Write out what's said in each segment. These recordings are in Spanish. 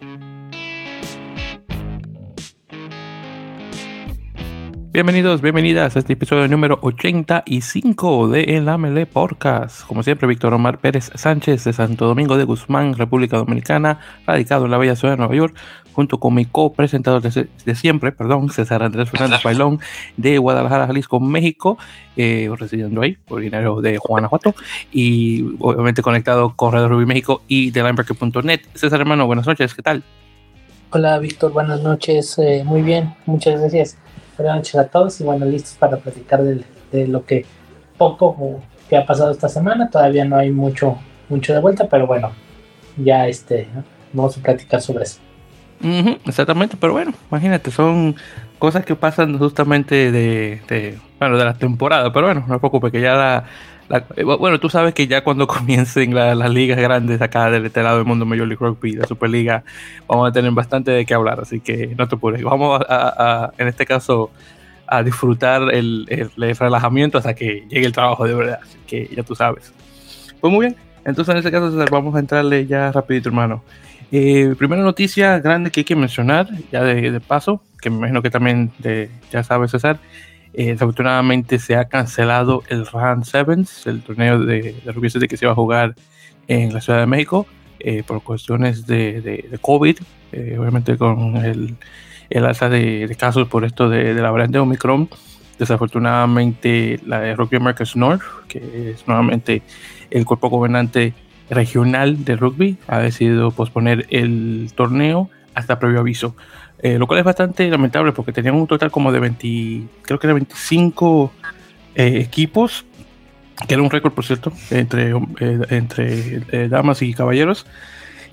Podcast. Bienvenidos, bienvenidas a este episodio número 85 de El Amele Podcast. Como siempre, Víctor Omar Pérez Sánchez de Santo Domingo de Guzmán, República Dominicana, radicado en la bella ciudad de Nueva York, junto con mi co-presentador de, siempre, perdón, César Andrés Fernández Bailón, de Guadalajara, Jalisco, México, eh, residiendo ahí, originario de Guanajuato, y obviamente conectado con Radio Rubí México y de Linebacker.net. César, hermano, buenas noches, ¿qué tal? Hola, Víctor, buenas noches, eh, muy bien, muchas gracias. Buenas noches a todos y bueno, listos para platicar de, lo que poco que ha pasado esta semana. Todavía no hay mucho, mucho de vuelta, pero bueno, ya este, vamos a platicar sobre eso. exactamente, pero bueno, imagínate, son cosas que pasan justamente de, bueno, de la temporada, pero bueno, no me preocupe que ya la, eh, bueno, tú sabes que ya cuando comiencen las ligas grandes acá del este lado del mundo Major League Rugby, la Superliga, vamos a tener bastante de qué hablar, así que no te apures. Vamos a, en este caso, a disfrutar el, relajamiento hasta que llegue el trabajo de verdad, así que ya tú sabes. Pues muy bien, entonces en este caso vamos a entrarle ya rapidito, hermano. Eh, primera noticia grande que hay que mencionar, ya de, paso, que me imagino que también ya sabes César, eh, desafortunadamente se ha cancelado el Run Sevens, el torneo de, rugby que se iba a jugar en la Ciudad de México eh, por cuestiones de, COVID, eh, obviamente con el, el alza de, casos por esto de, la variante Omicron. Desafortunadamente la de Rugby Americas North, que es nuevamente el cuerpo gobernante regional de rugby, ha decidido posponer el torneo hasta previo aviso. Eh, lo cual es bastante lamentable porque tenían un total como de 20, creo que era 25 eh, equipos, que era un récord, por cierto, entre, eh, entre damas y caballeros.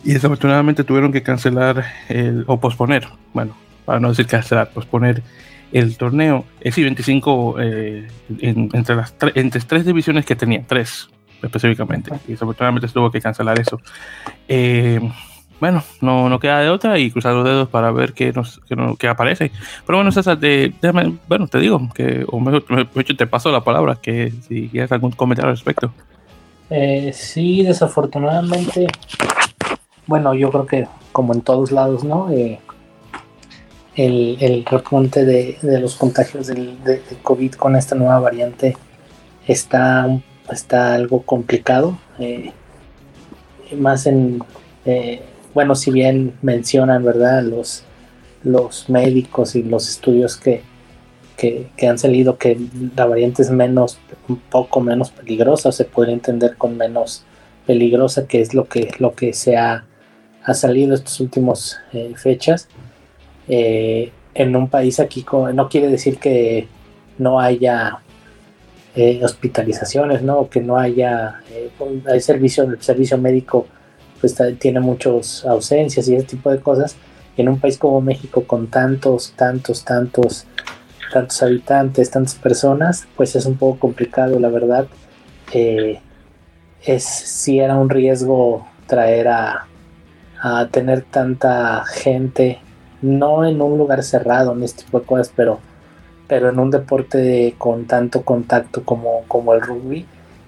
Y desafortunadamente tuvieron que cancelar el, o posponer, bueno, para no decir cancelar, posponer el torneo. Es decir, 25 entre las entre tres divisiones que tenían, tres específicamente. Y desafortunadamente tuvo que cancelar eso. Eh, bueno, no, no queda de otra y cruzar los dedos para ver qué, nos, qué, aparece. Pero bueno, César, de, bueno, te digo, que, o mejor, te paso la palabra, que si quieres algún comentario al respecto. Eh, sí, desafortunadamente, bueno, yo creo que como en todos lados, ¿no? Eh, el, el, repunte de, los contagios del, de, COVID con esta nueva variante está, está algo complicado, eh, más en eh, bueno, si bien mencionan, ¿verdad? Los, los médicos y los estudios que, han salido que la variante es menos, un poco menos peligrosa, o se puede entender con menos peligrosa, que es lo que, lo que se ha, ha salido estas últimas eh, fechas. Eh, en un país aquí, no quiere decir que no haya eh, hospitalizaciones, ¿no? que no haya hay servicio, el servicio médico pues tiene muchas ausencias y ese tipo de cosas. en un país como México con tantos, tantos, tantos, tantos habitantes, tantas personas, pues es un poco complicado, la verdad. Eh, es si era un riesgo traer a, tener tanta gente, no en un lugar cerrado, en este tipo de cosas, pero, pero en un deporte con tanto contacto como, como el rugby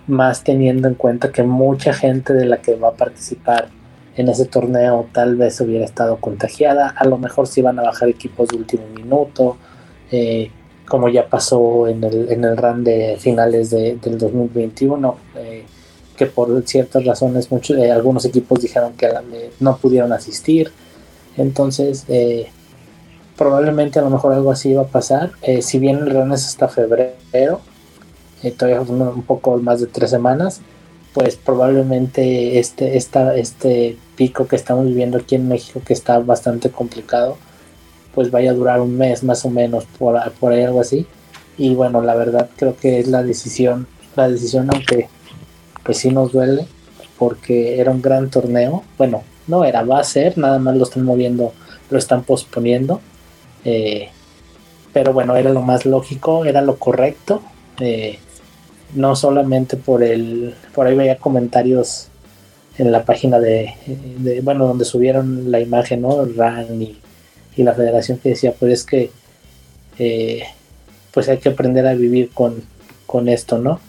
más teniendo en cuenta que mucha gente de la que va a participar en ese torneo tal vez hubiera estado contagiada, a lo mejor se iban a bajar equipos de último minuto, eh, como ya pasó en el, en el run de finales de, del 2021, eh, que por ciertas razones muchos, eh, algunos equipos dijeron que no pudieron asistir, entonces probablemente a lo mejor algo así iba a pasar, si bien el run es hasta febrero, eh, todavía un poco más de tres semanas, pues probablemente este, esta, este pico que estamos viviendo aquí en México, que está bastante complicado, pues vaya a durar un mes más o menos, por, por ahí algo así. Y bueno, la verdad creo que es la decisión, la decisión aunque pues sí nos duele, porque era un gran torneo. Bueno, no era, va a ser, nada más lo están moviendo, lo están posponiendo. Eh, pero bueno, era lo más lógico, era lo correcto. Eh, no solamente por el, por ahí veía comentarios en la página de, bueno, donde subieron la imagen, ¿no? RAN y, la federación que decía, pues es que, eh, pues hay que aprender a vivir con, con esto, ¿no?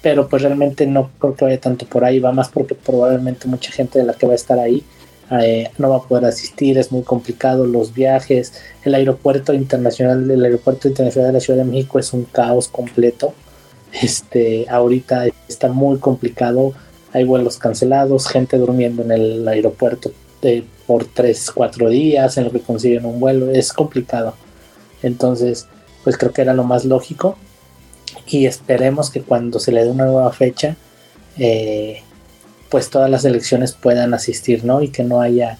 Pero pues realmente no creo que vaya tanto por ahí, va más porque probablemente mucha gente de la que va a estar ahí eh, no va a poder asistir, es muy complicado los viajes, el aeropuerto internacional, el aeropuerto internacional de la Ciudad de México es un caos completo. Este, ahorita está muy complicado, hay vuelos cancelados, gente durmiendo en el aeropuerto eh, por 3, 4 días en lo que consiguen un vuelo, es complicado. Entonces, pues creo que era lo más lógico y esperemos que cuando se le dé una nueva fecha, eh, pues todas las elecciones puedan asistir, ¿no? Y que no haya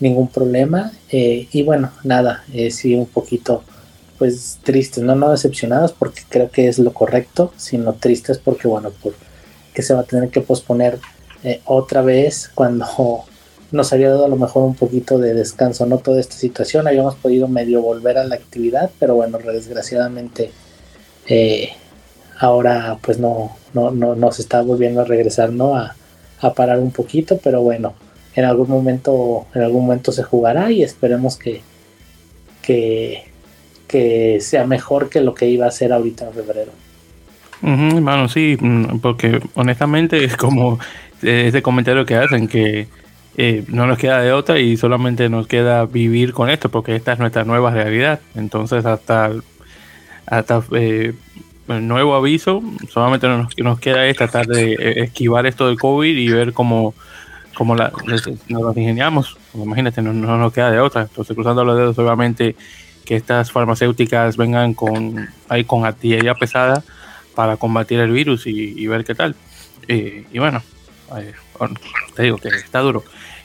ningún problema. Eh, y bueno, nada, eh, sí un poquito pues tristes, ¿no? No decepcionados porque creo que es lo correcto, sino tristes porque bueno, por que se va a tener que posponer eh, otra vez cuando nos había dado a lo mejor un poquito de descanso, ¿no? Toda esta situación, habíamos podido medio volver a la actividad, pero bueno, desgraciadamente ahora pues no, no, no, no se está volviendo a regresar, ¿no? A, a parar un poquito, pero bueno, en algún momento, en algún momento se jugará y esperemos que, que, que sea mejor que lo que iba a ser ahorita en febrero. bueno, sí, mm, porque honestamente es como ese comentario que hacen que eh, no nos queda de otra y solamente nos queda vivir con esto porque esta es nuestra nueva realidad. Entonces hasta, hasta eh, el nuevo aviso, solamente nos, nos queda es tratar de eh, esquivar esto del COVID y ver cómo, cómo la, nos ingeniamos. Imagínate, no, nos queda de otra. Entonces, cruzando los dedos, obviamente, que estas farmacéuticas vengan con, ahí con artillería pesada para combatir el virus y, ver qué tal. Eh, y bueno, eh, te digo que está duro.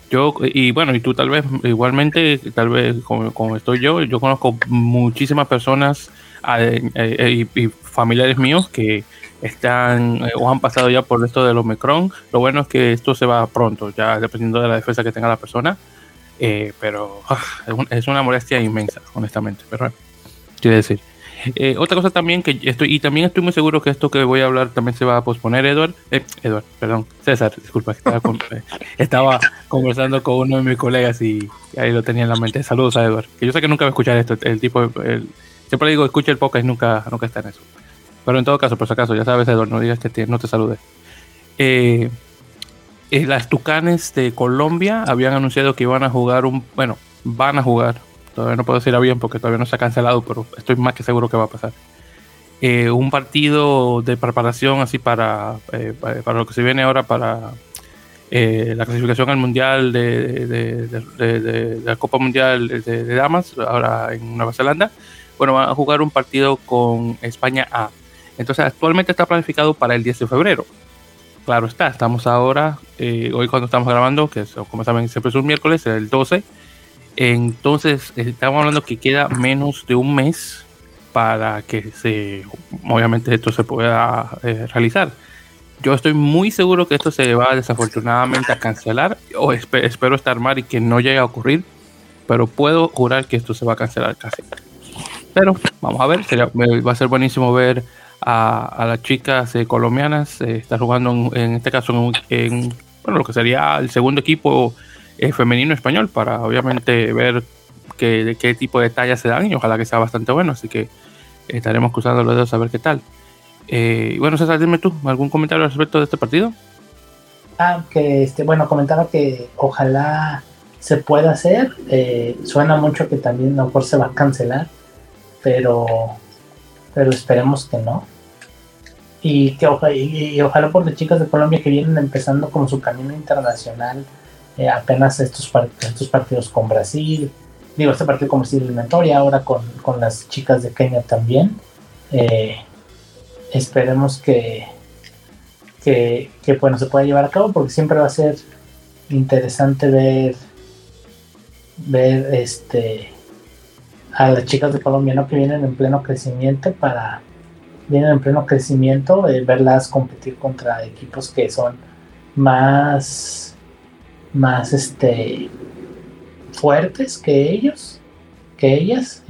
Yo, y bueno, y tú tal vez, igualmente, tal vez como, como estoy yo, yo conozco muchísimas personas y, familiares míos que están eh, o han pasado ya por esto del Omicron. Lo bueno es que esto se va pronto, ya dependiendo de la defensa que tenga la persona. Eh, pero ah, es una molestia inmensa, honestamente. Pero quiero decir. Eh, otra cosa también que estoy, y también estoy muy seguro que esto que voy a hablar también se va a posponer, Edward. Edward, perdón, César, disculpa, estaba, estaba, conversando con uno de mis colegas y, ahí lo tenía en la mente. Saludos a Edward, que yo sé que nunca va a escuchar esto, el tipo, el, Siempre digo, escucha el podcast y nunca, nunca está en eso. Pero en todo caso, por si acaso, ya sabes, Eduardo, no digas que no te salude. Eh, eh, las Tucanes de Colombia habían anunciado que iban a jugar un. Bueno, van a jugar. Todavía no puedo decir bien porque todavía no se ha cancelado, pero estoy más que seguro que va a pasar. Eh, un partido de preparación así para, para, lo que se viene ahora para la clasificación al mundial de, de la Copa Mundial de, Damas, ahora en Nueva Zelanda bueno, van a jugar un partido con España A. Entonces, actualmente está planificado para el 10 de febrero. Claro está, estamos ahora, eh, hoy cuando estamos grabando, que como saben siempre es un miércoles, el 12. Entonces, estamos hablando que queda menos de un mes para que se, obviamente esto se pueda eh, realizar. Yo estoy muy seguro que esto se va desafortunadamente a cancelar, o espero estar mal y que no llegue a ocurrir, pero puedo jurar que esto se va a cancelar casi. Pero vamos a ver, va a ser buenísimo ver a, las chicas eh, colombianas eh, estar jugando en, este caso en, bueno, lo que sería el segundo equipo eh, femenino español para obviamente ver qué, de qué tipo de tallas se dan y ojalá que sea bastante bueno. Así que estaremos cruzando los dedos a ver qué tal. bueno, César, dime tú, ¿algún comentario respecto de este partido? Ah, que este, bueno, comentaba que ojalá se pueda hacer. suena mucho que también a lo mejor se va a cancelar pero, pero esperemos que no. Y que y, ojalá por las chicas de Colombia que vienen empezando como su camino internacional, eh, apenas estos, estos partidos con Brasil, digo, este partido con Brasil eliminatoria, ahora con, con, las chicas de Kenia también. Eh, esperemos que, que, que, bueno, se pueda llevar a cabo porque siempre va a ser interesante ver ver este a las chicas de Colombia ¿no? que vienen en pleno crecimiento para vienen en pleno crecimiento eh, verlas competir contra equipos que son más más este fuertes que ellos que ellas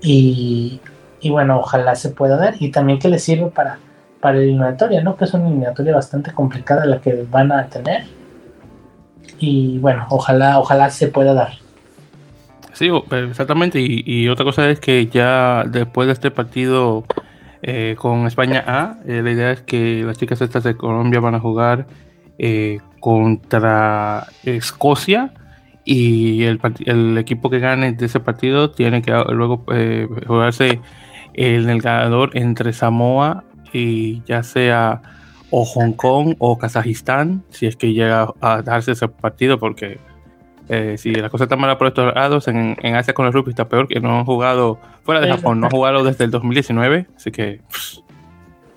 y, y, bueno ojalá se pueda dar. Y también que les sirva para para la eliminatoria no que es una eliminatoria bastante complicada la que van a tener. Y bueno ojalá ojalá se pueda dar Sí, exactamente. Y, otra cosa es que ya después de este partido eh, con España A, eh, la idea es que las chicas estas de Colombia van a jugar eh, contra Escocia y el, equipo que gane de ese partido tiene que luego eh, jugarse en el ganador entre Samoa y ya sea o Hong Kong o Kazajistán, si es que llega a darse ese partido, porque eh, si la cosa está mala por estos lados, en, Asia con el rugby está peor, que no han jugado, fuera de Japón, no han jugado desde el 2019, así que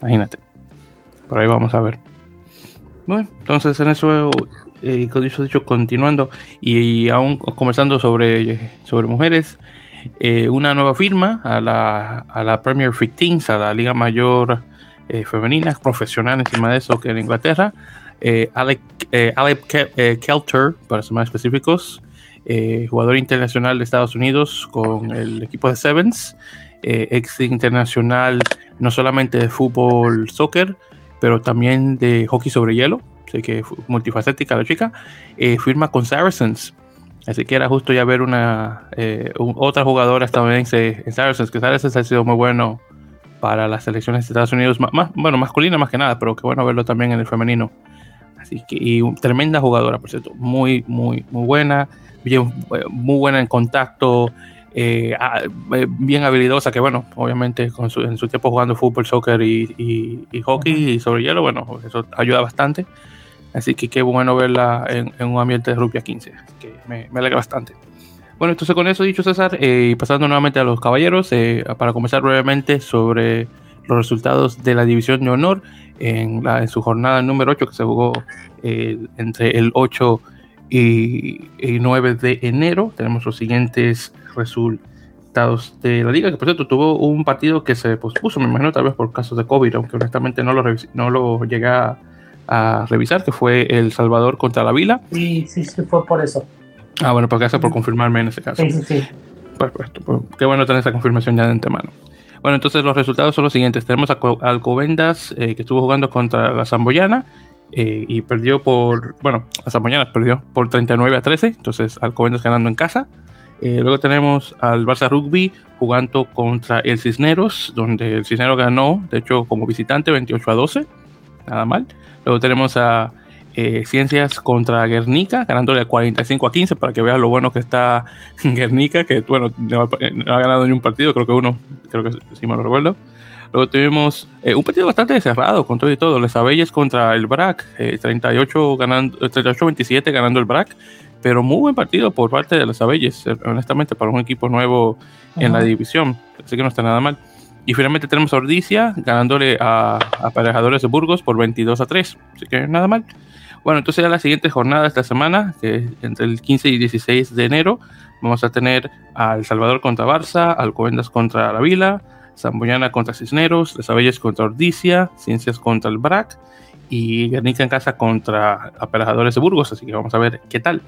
imagínate. Por ahí vamos a ver. Bueno, entonces en eso, eh, dicho, continuando y, aún conversando sobre, sobre mujeres, eh, una nueva firma a la, a la Premier 15, a la Liga Mayor eh, Femenina, profesional encima de eso que en Inglaterra. Eh, Alec, Alec Kelter, para ser más específicos, jugador internacional de Estados Unidos con el equipo de Sevens, ex internacional no solamente de fútbol, soccer, pero también de hockey sobre hielo, sé que multifacética la chica, eh, firma con Saracens. Así que era justo ya ver una eh, otra jugadora estadounidense en Saracens, que Saracens ha sido muy bueno para las selecciones de Estados Unidos, más, bueno, masculina más que nada, pero qué bueno verlo también en el femenino. Así que, y tremenda jugadora, por cierto, muy, muy, muy buena, bien, muy buena en contacto, eh, eh, bien habilidosa, que bueno, obviamente con en su tiempo jugando fútbol, soccer y, hockey y sobre hielo, bueno, eso ayuda bastante. Así que qué bueno verla en, un ambiente de rugby 15, que me, alegra bastante. Bueno, entonces con eso dicho César, eh, y pasando nuevamente a los caballeros, para comenzar brevemente sobre los resultados de la división de honor en, la, en su jornada número 8 que se jugó entre el 8 y, y 9 de enero, tenemos los siguientes resultados de la liga, que por cierto tuvo un partido que se pospuso, me imagino tal vez por casos de COVID, aunque honestamente no lo, no lo llegué a, revisar, que fue El Salvador contra la Vila. Sí, sí, sí, fue por eso. Ah, bueno, porque hace por confirmarme en ese caso. Sí, sí, sí. Perfecto, pues, qué bueno tener esa confirmación ya de antemano. Bueno, entonces los resultados son los siguientes. Tenemos a Alcobendas, eh, que estuvo jugando contra la Zamboyana, eh, y perdió por, bueno, la Zamboyana perdió por 39 a 13, entonces Alcobendas ganando en casa. Eh, luego tenemos al Barça Rugby jugando contra el Cisneros, donde el Cisneros ganó, de hecho, como visitante 28 a 12, nada mal. Luego tenemos a eh, Ciencias contra Guernica, ganándole 45 a 15, para que vean lo bueno que está Guernica, que bueno, no ha, ganado ni un partido, creo que uno, creo que sí me lo recuerdo. Luego tuvimos eh, un partido bastante cerrado con todo y todo. Les Abelles contra el BRAC, 38 ganando, 38-27 ganando el BRAC pero muy buen partido por parte de los Abelles, eh, honestamente, para un equipo nuevo en la división. Así que no está nada mal. Y finalmente tenemos a Ordicia ganándole a, Aparejadores de Burgos por 22 a 3. Así que nada mal. Bueno, entonces ya la siguiente jornada esta semana, que entre el 15 y 16 de enero, vamos a tener a El Salvador contra Barça, Alcobendas contra La Vila, Zamboyana contra Cisneros, Les Abelles contra Ordicia, Ciencias contra el BRAC y Guernica en casa contra Aparejadores de Burgos. Así que vamos a ver qué tal.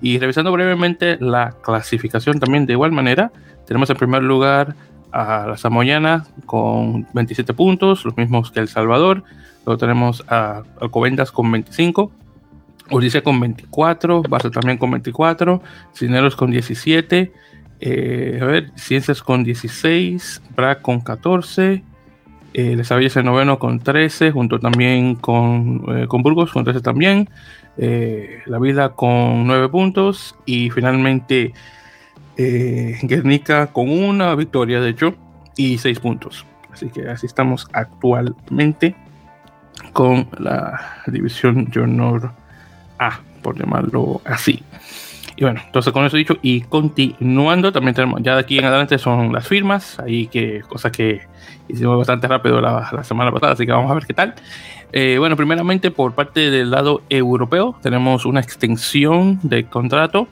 Y revisando brevemente la clasificación también de igual manera, tenemos en primer lugar a la Samoyana con 27 puntos, los mismos que El Salvador. Luego tenemos a Alcobendas con 25, Odisea con 24, Barça también con 24, Cineros con 17, eh, a Ciencias con 16, BRAC con 14, eh, Les en noveno con 13, junto también con, eh, con Burgos con 13 también. Eh, la Vida con 9 puntos y finalmente eh, Guernica con una victoria, de hecho, y 6 puntos. Así que así estamos actualmente con la división Junior A, por llamarlo así. Y bueno, entonces con eso dicho y continuando, también tenemos, ya de aquí en adelante son las firmas, ahí que cosa que hicimos bastante rápido la, la semana pasada, así que vamos a ver qué tal. Eh, bueno, primeramente por parte del lado europeo tenemos una extensión de contrato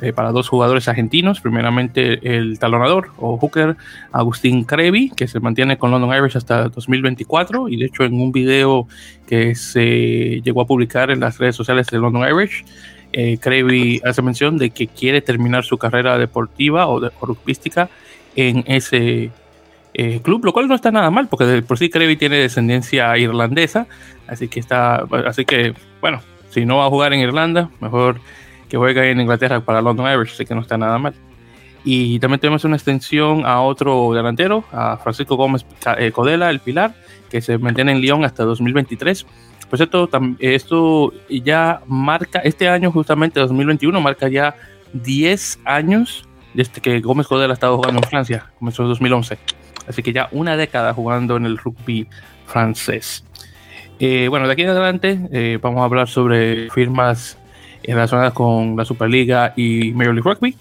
eh, para dos jugadores argentinos. Primeramente el talonador o hooker Agustín Crevi, que se mantiene con London Irish hasta 2024 y de hecho en un video que se llegó a publicar en las redes sociales de London Irish, eh, Crevi hace mención de que quiere terminar su carrera deportiva o, de, en ese eh, club, lo cual no está nada mal, porque por sí Crevi tiene descendencia irlandesa, así que está, así que bueno, si no va a jugar en Irlanda, mejor que juegue en Inglaterra para London Irish, así que no está nada mal. Y también tenemos una extensión a otro delantero, a Francisco Gómez eh, Codela, el Pilar, que se mantiene en Lyon hasta 2023. Por cierto, esto ya marca, este año justamente 2021 marca ya 10 años desde que Gómez Codel ha estado jugando en Francia, comenzó en 2011. Así que ya una década jugando en el rugby francés. Eh, bueno, de aquí en adelante eh, vamos a hablar sobre firmas relacionadas con la Superliga y Major League Rugby.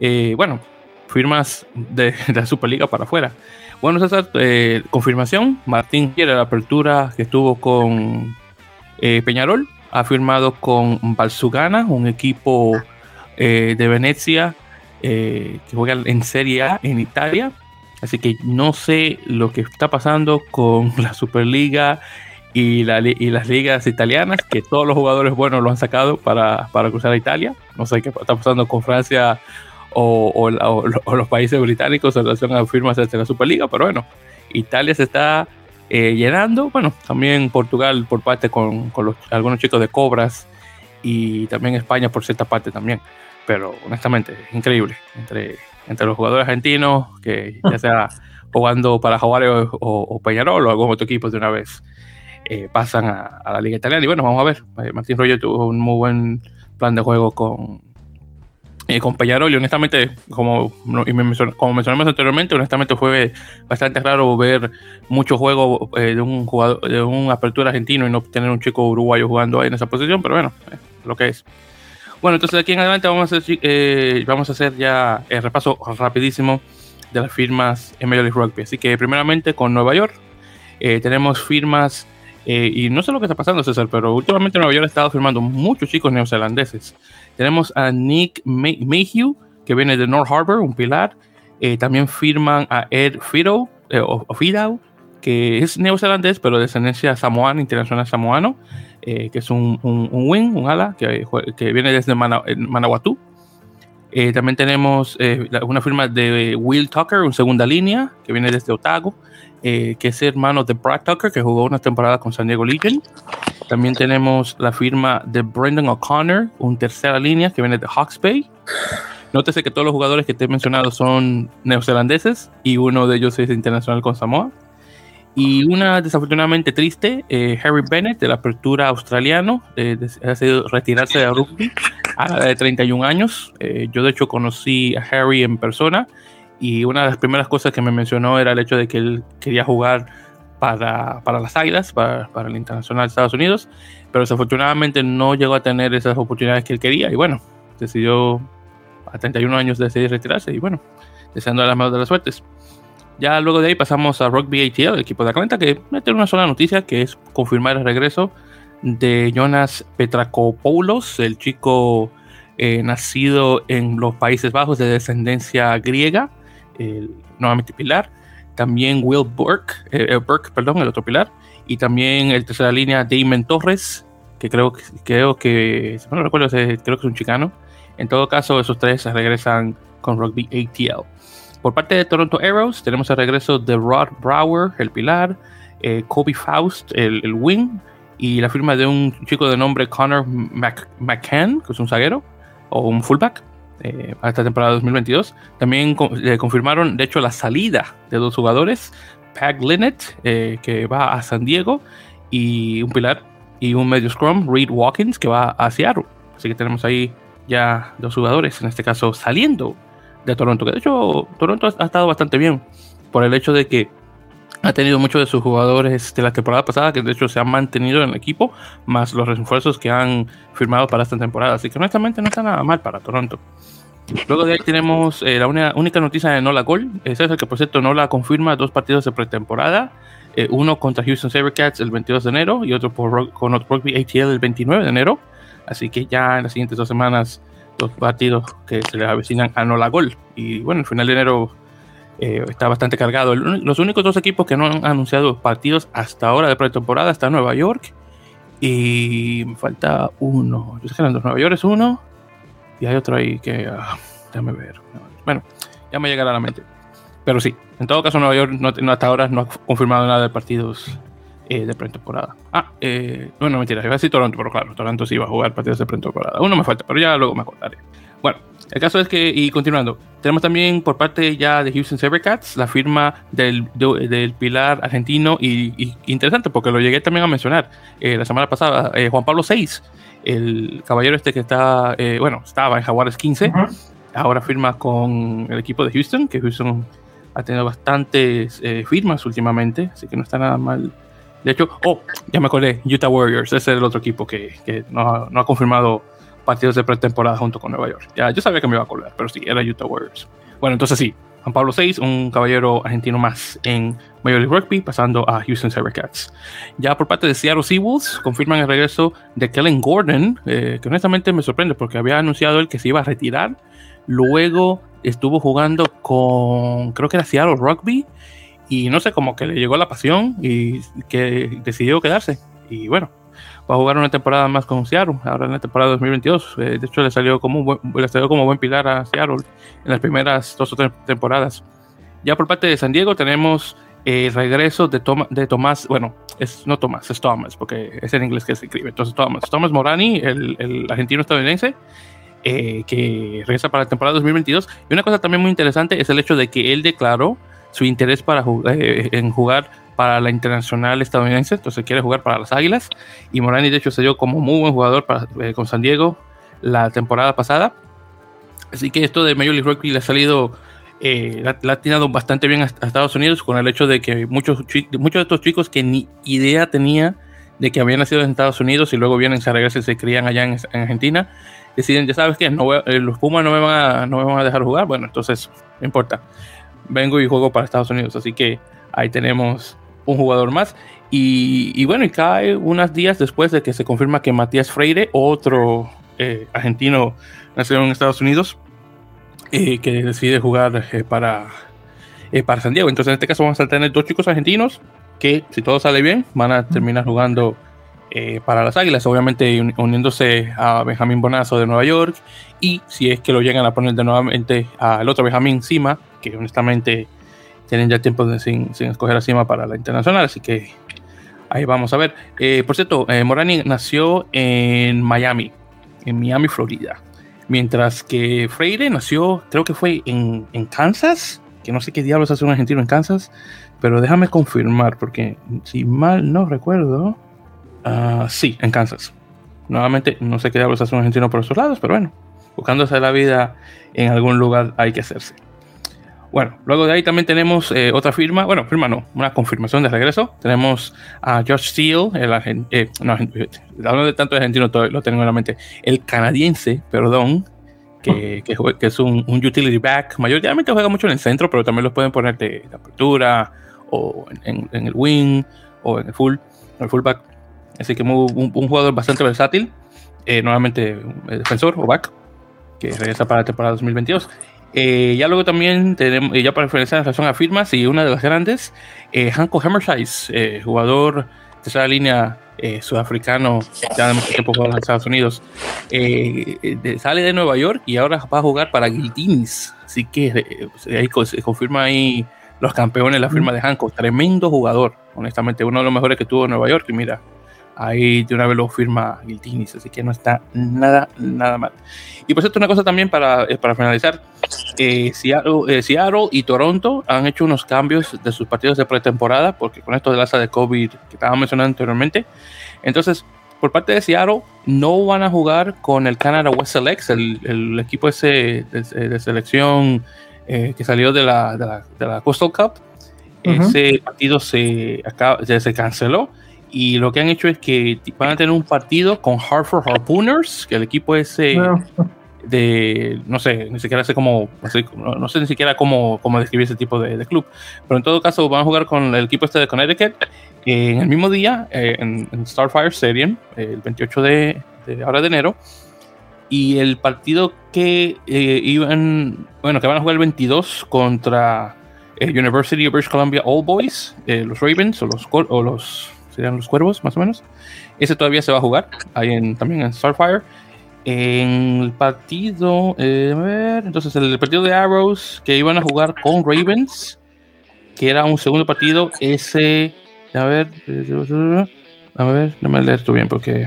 Eh, bueno, firmas de, la Superliga para afuera. Bueno, César, confirmación. Martín quiere la apertura que estuvo con Peñarol. Ha firmado con Balsugana, un equipo de Venecia que juega en Serie A en Italia. Así que no sé lo que está pasando con la Superliga y, las ligas italianas, que todos los jugadores buenos lo han sacado para, cruzar a Italia. No sé qué está pasando con Francia o, los países británicos en relación a firmas de la Superliga, pero bueno, Italia se está eh, llenando. Bueno, también Portugal por parte con, algunos chicos de Cobras y también España por cierta parte también. Pero honestamente, es increíble. Entre entre los jugadores argentinos, que ya sea jugando para Jaguares o, Peñarol o algún otro equipo de una vez eh, pasan a, la Liga Italiana. Y bueno, vamos a ver. Eh, Martín Roger tuvo un muy buen plan de juego con, eh, con Peñarol y honestamente, como, como mencionamos anteriormente, honestamente fue bastante raro ver mucho juego de un jugador de un apertura argentino y no tener un chico uruguayo jugando ahí en esa posición, pero bueno, lo que es. Bueno, entonces de aquí en adelante vamos a hacer, eh, vamos a hacer ya el repaso rapidísimo de las firmas en Major League Rugby. Así que primeramente con Nueva York eh, tenemos firmas, eh, y no sé lo que está pasando César, pero últimamente Nueva York ha estado firmando muchos chicos neozelandeses. Tenemos a Nick Mayhew, que viene de North Harbor, un pilar. también firman a Ed Fido, Fidau, que es neozelandés, pero de descendencia samoana, internacional samoano. Eh, que es un, un, wing, un ala, que, que viene desde Manawatu. Eh, también tenemos eh, una firma de Will Tucker, un segunda línea, que viene desde Otago, que es hermano de Brad Tucker, que jugó una temporada con San Diego Legion. También tenemos la firma de Brendan O'Connor, un tercera línea, que viene de Hawks Bay. Nótese que todos los jugadores que te he mencionado son neozelandeses y uno de ellos es internacional con Samoa. Y una desafortunadamente triste, eh, Harry Bennett de la apertura australiano, eh, ha decidido retirarse de rugby a la edad de 31 años. Eh, yo de hecho conocí a Harry en persona y una de las primeras cosas que me mencionó era el hecho de que él quería jugar para, para las Águilas, para, para, el Internacional de Estados Unidos, pero desafortunadamente no llegó a tener esas oportunidades que él quería y bueno, decidió a 31 años decidir retirarse y bueno, deseando las mejores de las suertes. Ya luego de ahí pasamos a Rugby ATL, el equipo de Atlanta, que mete una sola noticia, que es confirmar el regreso de Jonas Petrakopoulos, el chico eh, nacido en los Países Bajos de descendencia griega, nuevamente pilar. También Will Burke, eh, eh, Burke, perdón, el otro pilar. Y también el tercera línea Damon Torres, que creo, creo que, si no recuerdo, creo que es un chicano. En todo caso, esos tres regresan con Rugby ATL. Por parte de Toronto Arrows tenemos el regreso de Rod Brower, el pilar, eh, Kobe Faust, el, wing, y la firma de un chico de nombre Connor McCann, que es un zaguero o un fullback, eh, para esta temporada 2022. También confirmaron, de hecho, la salida de dos jugadores, Pag Linnett, eh, que va a San Diego, y un pilar y un medio scrum, Reed Watkins, que va a Seattle. Así que tenemos ahí ya dos jugadores, en este caso saliendo de Toronto. Que de hecho, Toronto ha, estado bastante bien por el hecho de que ha tenido muchos de sus jugadores de la temporada pasada que de hecho se han mantenido en el equipo, más los refuerzos que han firmado para esta temporada. Así que honestamente no está nada mal para Toronto. Luego de ahí tenemos eh, la única noticia de Nola Gol. Es el que por cierto Nola confirma dos partidos de pretemporada. Eh, uno contra Houston Sabercats el 22 de enero y otro por, con Rugby ATL el 29 de enero. Así que ya en las siguientes dos semanas los partidos que se les avecinan a Nola Gol. Y bueno, el final de enero eh, está bastante cargado. Los únicos dos equipos que no han anunciado partidos hasta ahora de pretemporada están Nueva York y me falta uno. Yo sé que Nueva York es uno y hay otro ahí que. Uh, déjame ver. Bueno, ya me llegará a la mente. Pero sí, en todo caso, Nueva York no, hasta ahora no ha confirmado nada de partidos eh, de pretemporada. Ah, eh, bueno, mentira, iba a decir Toronto, pero claro, Toronto sí va a jugar partidos de pretemporada. Uno me falta, pero ya luego me acordaré. Bueno, el caso es que, y continuando, tenemos también por parte ya de Houston Sabercats la firma del, del pilar argentino y, interesante porque lo llegué también a mencionar eh, la semana pasada, eh, Juan Pablo VI, el caballero este que está, eh, bueno, estaba en Jaguares 15, ahora firma con el equipo de Houston, que Houston ha tenido bastantes firmas últimamente, así que no está nada mal. De hecho, oh, ya me acordé, Utah Warriors, ese es el otro equipo que, que no, no ha confirmado partidos de pretemporada junto con Nueva York. Ya, yo sabía que me iba a acordar, pero sí, era Utah Warriors. Bueno, entonces sí, Juan Pablo VI, un caballero argentino más en Major League Rugby, pasando a Houston Sabercats. Ya por parte de Seattle Seawolves, confirman el regreso de Kellen Gordon, eh, que honestamente me sorprende porque había anunciado él que se iba a retirar. Luego estuvo jugando con, creo que era Seattle Rugby, y no sé, como que le llegó la pasión y que decidió quedarse. Y bueno, va a jugar una temporada más con Seattle, ahora en la temporada 2022. Eh, de hecho, le salió, como buen, le salió como buen pilar a Seattle en las primeras dos o tres temporadas. Ya por parte de San Diego tenemos el regreso de, de Tomás, bueno, es no Tomás, es Thomas, porque es en inglés que se escribe. Entonces, Thomas, Thomas Morani, el, el argentino estadounidense, eh, que regresa para la temporada 2022. Y una cosa también muy interesante es el hecho de que él declaró su interés para eh, en jugar para la internacional estadounidense, entonces quiere jugar para las Águilas. Y Morani, de hecho, se dio como muy buen jugador para, eh, con San Diego la temporada pasada. Así que esto de Major League Rugby le ha salido, eh, la, ha tirado bastante bien a, Estados Unidos con el hecho de que muchos, muchos de estos chicos que ni idea tenía de que habían nacido en Estados Unidos y luego vienen, a regresar y se crían allá en, Argentina, deciden, ya sabes que no eh, los Pumas no me, van a, no me van a dejar jugar, bueno, entonces no importa, vengo y juego para Estados Unidos, así que ahí tenemos un jugador más. Y, bueno, y cae unos días después de que se confirma que Matías Freire, otro eh, argentino nacido en Estados Unidos, eh, que decide jugar eh, para, para San Diego. Entonces, en este caso, vamos a tener dos chicos argentinos que, si todo sale bien, van a terminar jugando para las Águilas, obviamente uniéndose a Benjamín Bonazo de Nueva York. Y si es que lo llegan a poner de nuevamente al otro Benjamín encima, que honestamente tienen ya tiempo de, sin, sin, escoger a Cima para la internacional, así que ahí vamos a ver. Eh, por cierto, eh, Morani nació en Miami, en Miami, Florida, mientras que Freire nació, creo que fue en, en Kansas, que no sé qué diablos hace un argentino en Kansas, pero déjame confirmar, porque si mal no recuerdo, uh, sí, en Kansas. Nuevamente, no sé qué diablos hace un argentino por esos lados, pero bueno, buscándose la vida en algún lugar hay que hacerse. Bueno, luego de ahí también tenemos eh, otra firma, bueno, firma no, una confirmación de regreso. Tenemos a Josh Steele, el eh, no, hablando de tanto argentino, lo tengo en la mente, el canadiense, perdón, que, que, que es un, utility back. Mayoritariamente juega mucho en el centro, pero también lo pueden poner de, apertura o en, el wing o en el full, el fullback. Así que un, un, jugador bastante versátil. Eh, nuevamente defensor o back, que regresa para la temporada 2022. Eh, ya luego también tenemos, ya para referenciar en relación a firmas, y una de las grandes, eh, Hanko Hammersize, eh, jugador de esa línea sudafricano, ya de mucho tiempo jugando en Estados Unidos, sale de Nueva York y ahora va a jugar para Guiltinis. Así que ahí se confirma ahí los campeones, la firma de Hanko. Tremendo jugador, honestamente, uno de los mejores que tuvo en Nueva York. Y mira, Ahí de una vez lo firma Giltinis, así que no está nada, nada mal. Y por cierto, una cosa también para, eh, para finalizar: eh, Seattle, y Toronto han hecho unos cambios de sus partidos de pretemporada, porque con esto de la de COVID que estaba mencionando anteriormente. Entonces, por parte de Seattle, no van a jugar con el Canada West Selects, el, el equipo ese de, selección eh, que salió de la, de la, de la Coastal Cup. Ese partido se, acaba, se canceló y lo que han hecho es que van a tener un partido con Hartford Harpooners, que el equipo ese de, no sé, ni siquiera sé cómo, no, sé ni siquiera cómo, cómo describir ese tipo de, club, pero en todo caso van a jugar con el equipo este de Connecticut en el mismo día, eh, en, Starfire Stadium, el 28 de, ahora de enero, y el partido que eh, iban, bueno, que van a jugar el 22 contra eh, University of British Columbia All Boys, los Ravens o los, o los serían los cuervos, más o menos. Ese todavía se va a jugar, ahí en, también en Starfire. En el partido, eh, a ver, entonces el partido de Arrows que iban a jugar con Ravens, que era un segundo partido, ese, a ver, a ver, no me leer esto bien porque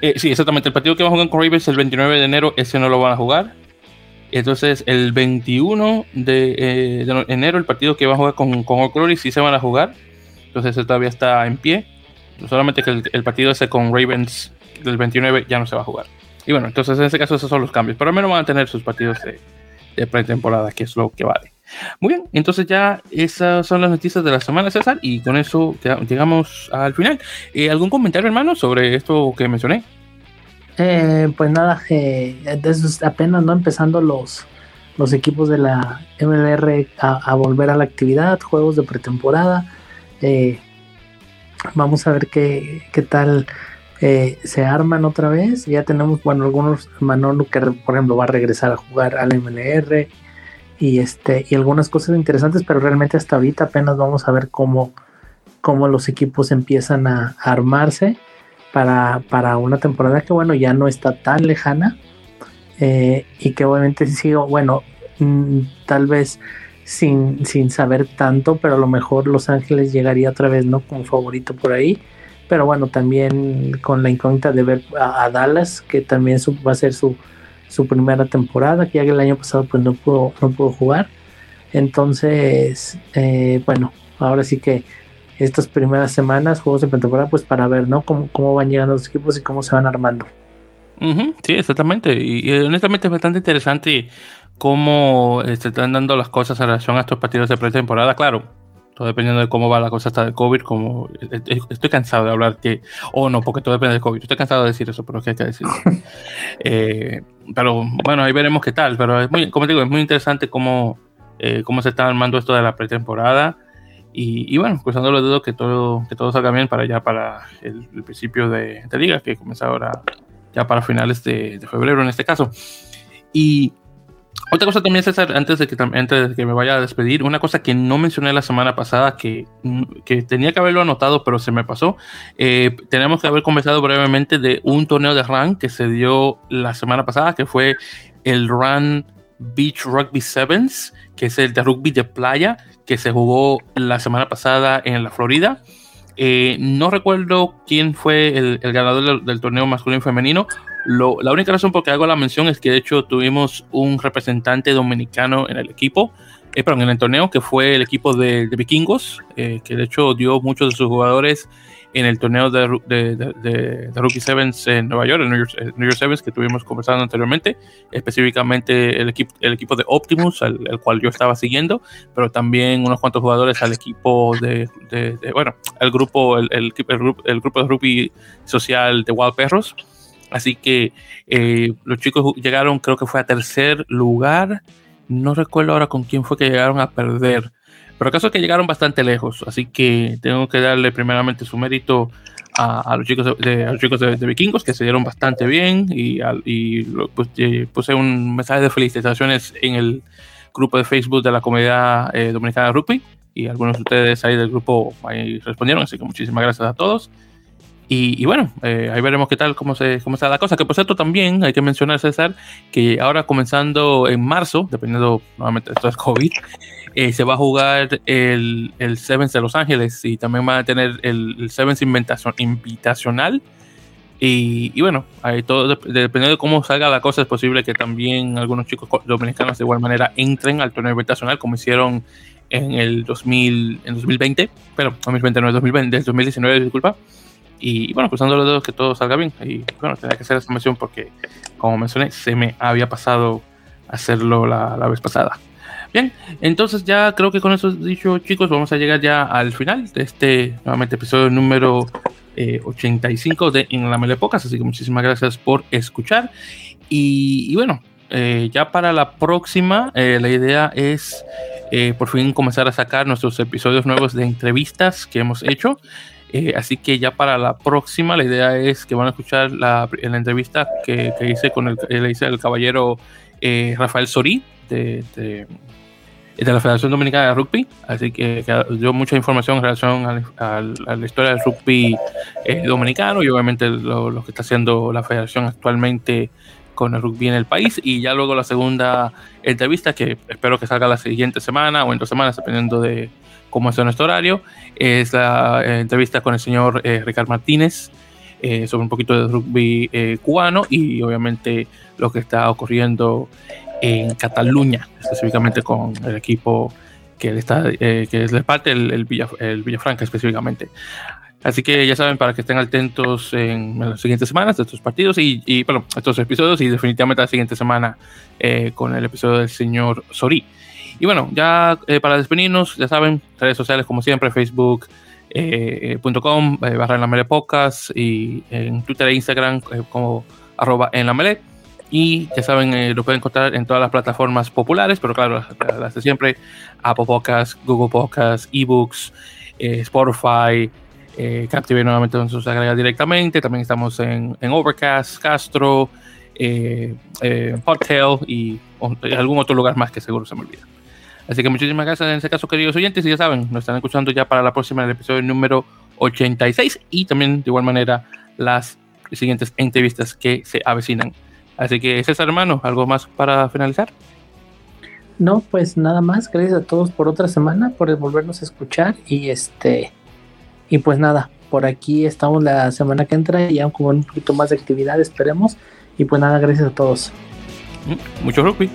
Eh, sí, exactamente. El partido que van a jugar con Ravens el 29 de enero, ese no lo van a jugar. Entonces, el 21 de, enero, el partido que van a jugar con, con Oak Glory, sí se van a jugar. Entonces, todavía está en pie. Solamente que el, partido ese con Ravens del 29 ya no se va a jugar. Y bueno, entonces en ese caso esos son los cambios. Pero al menos van a tener sus partidos de, pretemporada, que es lo que vale. Muy bien, entonces ya esas son las noticias de la semana, César, y con eso llegamos al final. Eh, ¿Algún comentario, hermano, sobre esto que mencioné? Eh, pues nada, eh, apenas no empezando los, los equipos de la MLR a, volver a la actividad, juegos de pretemporada. Eh, vamos a ver qué, qué tal se arman otra vez. Ya tenemos, bueno, algunos, Manolo que por ejemplo va a regresar a jugar al MLR y este y algunas cosas interesantes, pero realmente hasta ahorita apenas vamos a ver cómo, cómo los equipos empiezan a, armarse para, para, una temporada que bueno ya no está tan lejana eh, y que obviamente sigo bueno mm, tal vez sin, sin saber tanto, pero a lo mejor Los Ángeles llegaría otra vez no como favorito por ahí. Pero bueno, también con la incógnita de ver a, Dallas, que también va a ser su, su primera temporada, que ya que el año pasado pues no pudo, no pudo jugar. Entonces, eh, bueno, ahora sí que estas primeras semanas, juegos de pretemporada, pues para ver, ¿no? Cómo, cómo van llegando los equipos y cómo se van armando. sí, exactamente. Y, honestamente es bastante interesante cómo eh, se están dando las cosas en relación a estos partidos de pretemporada. Claro, todo dependiendo de cómo va la cosa hasta el COVID, como eh, eh, estoy cansado de hablar que, o oh, no, porque todo depende del COVID, estoy cansado de decir eso, pero es que hay que decirlo. Eh, pero bueno, ahí veremos qué tal, pero es muy, como digo, es muy interesante cómo, cómo se está armando esto de la pretemporada y, y, bueno, cruzando los dedos que todo, que todo salga bien para ya para el, principio de, de, liga, que comienza ahora ya para finales de, de febrero en este caso. Y otra cosa también, César, antes de, que, antes de que me vaya a despedir, una cosa que no mencioné la semana pasada, que, mm, que tenía que haberlo anotado, pero se me pasó. Eh, tenemos que haber conversado brevemente de un torneo de RAN que se dio la semana pasada, que fue el RAN Beach Rugby Sevens, que es el de rugby de playa, que se jugó la semana pasada en la Florida. Eh, no recuerdo quién fue el, ganador del, del, torneo masculino y femenino, la única razón por que hago la mención es que de hecho tuvimos un representante dominicano en el equipo, eh, perdón, en el torneo, que fue el equipo de, vikingos, eh, que de hecho dio muchos de sus jugadores en el torneo de, de, Rookie Sevens en Nueva York, el New York, Sevens que estuvimos conversando anteriormente, específicamente el equipo, el equipo de Optimus, el, cual yo estaba siguiendo, pero también unos cuantos jugadores al equipo de, bueno, el grupo, el, el, el grupo de rugby social de Wild Perros Así que eh, los chicos llegaron, creo que fue a tercer lugar. No recuerdo ahora con quién fue que llegaron a perder. Pero el caso es que llegaron bastante lejos. Así que tengo que darle primeramente su mérito a, los chicos, de, los chicos de, vikingos que se dieron bastante bien. Y, y pues, eh, puse un mensaje de felicitaciones en el grupo de Facebook de la comunidad eh, dominicana rugby. Y algunos de ustedes ahí del grupo ahí respondieron. Así que muchísimas gracias a todos. Y, bueno, eh, ahí veremos qué tal, cómo se cómo está la cosa. Que por cierto, también hay que mencionar, César, que ahora comenzando en marzo, dependiendo nuevamente esto es COVID, eh, se va a jugar el, el Sevens de Los Ángeles y también va a tener el, el Sevens Invitacional. Y, y, bueno, ahí todo dependiendo de cómo salga la cosa, es posible que también algunos chicos dominicanos de igual manera entren al torneo invitacional, como hicieron en el 2000, en 2020, pero 2020 no es 2020, 2019, disculpa. Y bueno, cruzando los dedos que todo salga bien. Y bueno, tenía que hacer esta mención porque, como mencioné, se me había pasado hacerlo la, la vez pasada. Bien, entonces ya creo que con eso dicho, chicos, vamos a llegar ya al final de este, nuevamente, episodio número 85 eh, de En la Melepocas. Así que muchísimas gracias por escuchar. Y, bueno, eh, ya para la próxima, eh, la idea es por fin comenzar a sacar nuestros episodios nuevos de entrevistas que hemos hecho. Eh, así que ya para la próxima, la idea es que van a escuchar la, entrevista que, hice con el, le hice el caballero eh, Rafael Sorí de, de, la Federación Dominicana de Rugby. Así que, dio mucha información en relación a, la historia del rugby eh, dominicano y obviamente lo, que está haciendo la federación actualmente con el rugby en el país. Y ya luego la segunda entrevista, que espero que salga la siguiente semana o en dos semanas, dependiendo de cómo es nuestro horario, es la eh, entrevista con el señor eh, Ricardo Martínez, eh, sobre un poquito de rugby eh, cubano y obviamente lo que está ocurriendo en Cataluña, específicamente con el equipo que, está, que es de parte, el, el, el Villafranca específicamente. Así que ya saben, para que estén atentos en, las siguientes semanas de estos partidos y, y, estos episodios y definitivamente la siguiente semana eh, con el episodio del señor Sori. Y bueno, ya eh, para despedirnos, ya saben, redes sociales como siempre, facebook.com eh, eh, barra en la mele podcast y en Twitter e Instagram como arroba en la mele. Y ya saben, lo pueden encontrar en todas las plataformas populares, pero claro, las, de siempre, Apple Podcasts, Google Podcasts, eBooks, Spotify, eh, nuevamente nos agrega directamente. También estamos en, Overcast, Castro, eh, eh y, algún otro lugar más que seguro se me olvida. Así que muchísimas gracias en ese caso, queridos oyentes. Y ya saben, nos están escuchando ya para la próxima, el episodio número 86 y también de igual manera las siguientes entrevistas que se avecinan. Así que César, hermano, ¿algo más para finalizar? No, pues nada más. Gracias a todos por otra semana, por volvernos a escuchar y este y pues nada, por aquí estamos la semana que entra, ya con un poquito más de actividad, esperemos. Y pues nada, gracias a todos. Mm, mucho rugby.